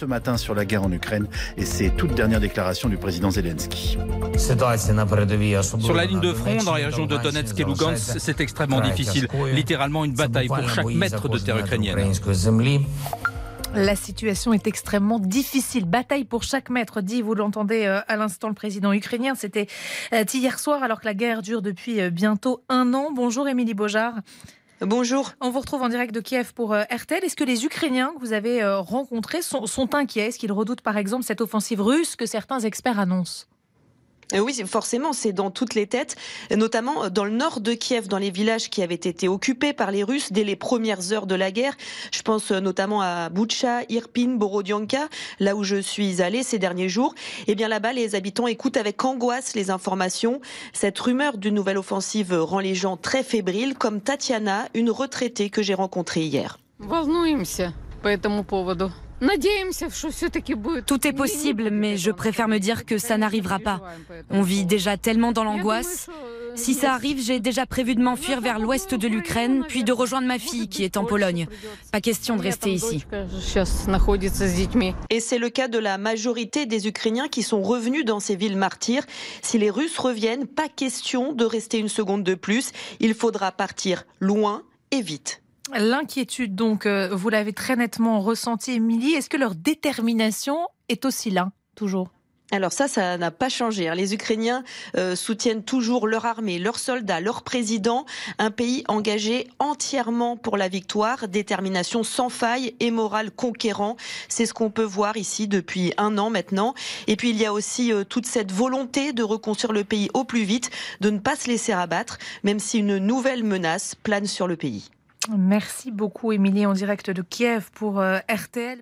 ce matin sur la guerre en Ukraine et ses toutes dernières déclarations du président Zelensky. Sur la ligne de front, dans les régions de Donetsk et Lugansk, c'est extrêmement difficile. Littéralement une bataille pour chaque mètre de terre ukrainienne. La situation est extrêmement difficile. Bataille pour chaque mètre, dit, vous l'entendez euh, à l'instant, le président ukrainien. C'était euh, hier soir, alors que la guerre dure depuis euh, bientôt un an. Bonjour, Émilie Beaujard. Bonjour. On vous retrouve en direct de Kiev pour RTL. Est-ce que les Ukrainiens que vous avez rencontrés sont, sont inquiets? Est-ce qu'ils redoutent par exemple cette offensive russe que certains experts annoncent? euh, oui, forcément, c'est dans toutes les têtes, notamment euh, dans le nord de Kiev, dans les villages qui avaient été occupés par les Russes dès les premières heures de la guerre. Je pense euh, notamment à Boucha, Irpin, Borodianka, là où je suis allée ces derniers jours. Eh bien là-bas, les habitants écoutent avec angoisse les informations. Cette rumeur d'une nouvelle offensive rend les gens très fébriles, comme Tatiana, une retraitée que j'ai rencontrée hier. Tout est possible, mais je préfère me dire que ça n'arrivera pas. On vit déjà tellement dans l'angoisse. Si ça arrive, j'ai déjà prévu de m'enfuir vers l'ouest de l'Ukraine, puis de rejoindre ma fille qui est en Pologne. Pas question de rester ici. Et c'est le cas de la majorité des Ukrainiens qui sont revenus dans ces villes martyrs. Si les Russes reviennent, pas question de rester une seconde de plus. Il faudra partir loin et vite. L'inquiétude, donc, euh, vous l'avez très nettement ressenti, Émilie. Est-ce que leur détermination est aussi là, toujours? Alors ça, ça n'a pas changé. Hein. Les Ukrainiens euh, soutiennent toujours leur armée, leurs soldats, leur président, un pays engagé entièrement pour la victoire, détermination sans faille et morale conquérant. C'est ce qu'on peut voir ici depuis un an maintenant. Et puis il y a aussi euh, toute cette volonté de reconstruire le pays au plus vite, de ne pas se laisser abattre, même si une nouvelle menace plane sur le pays. Merci beaucoup, Émilie, en direct de Kiev pour euh, RTL.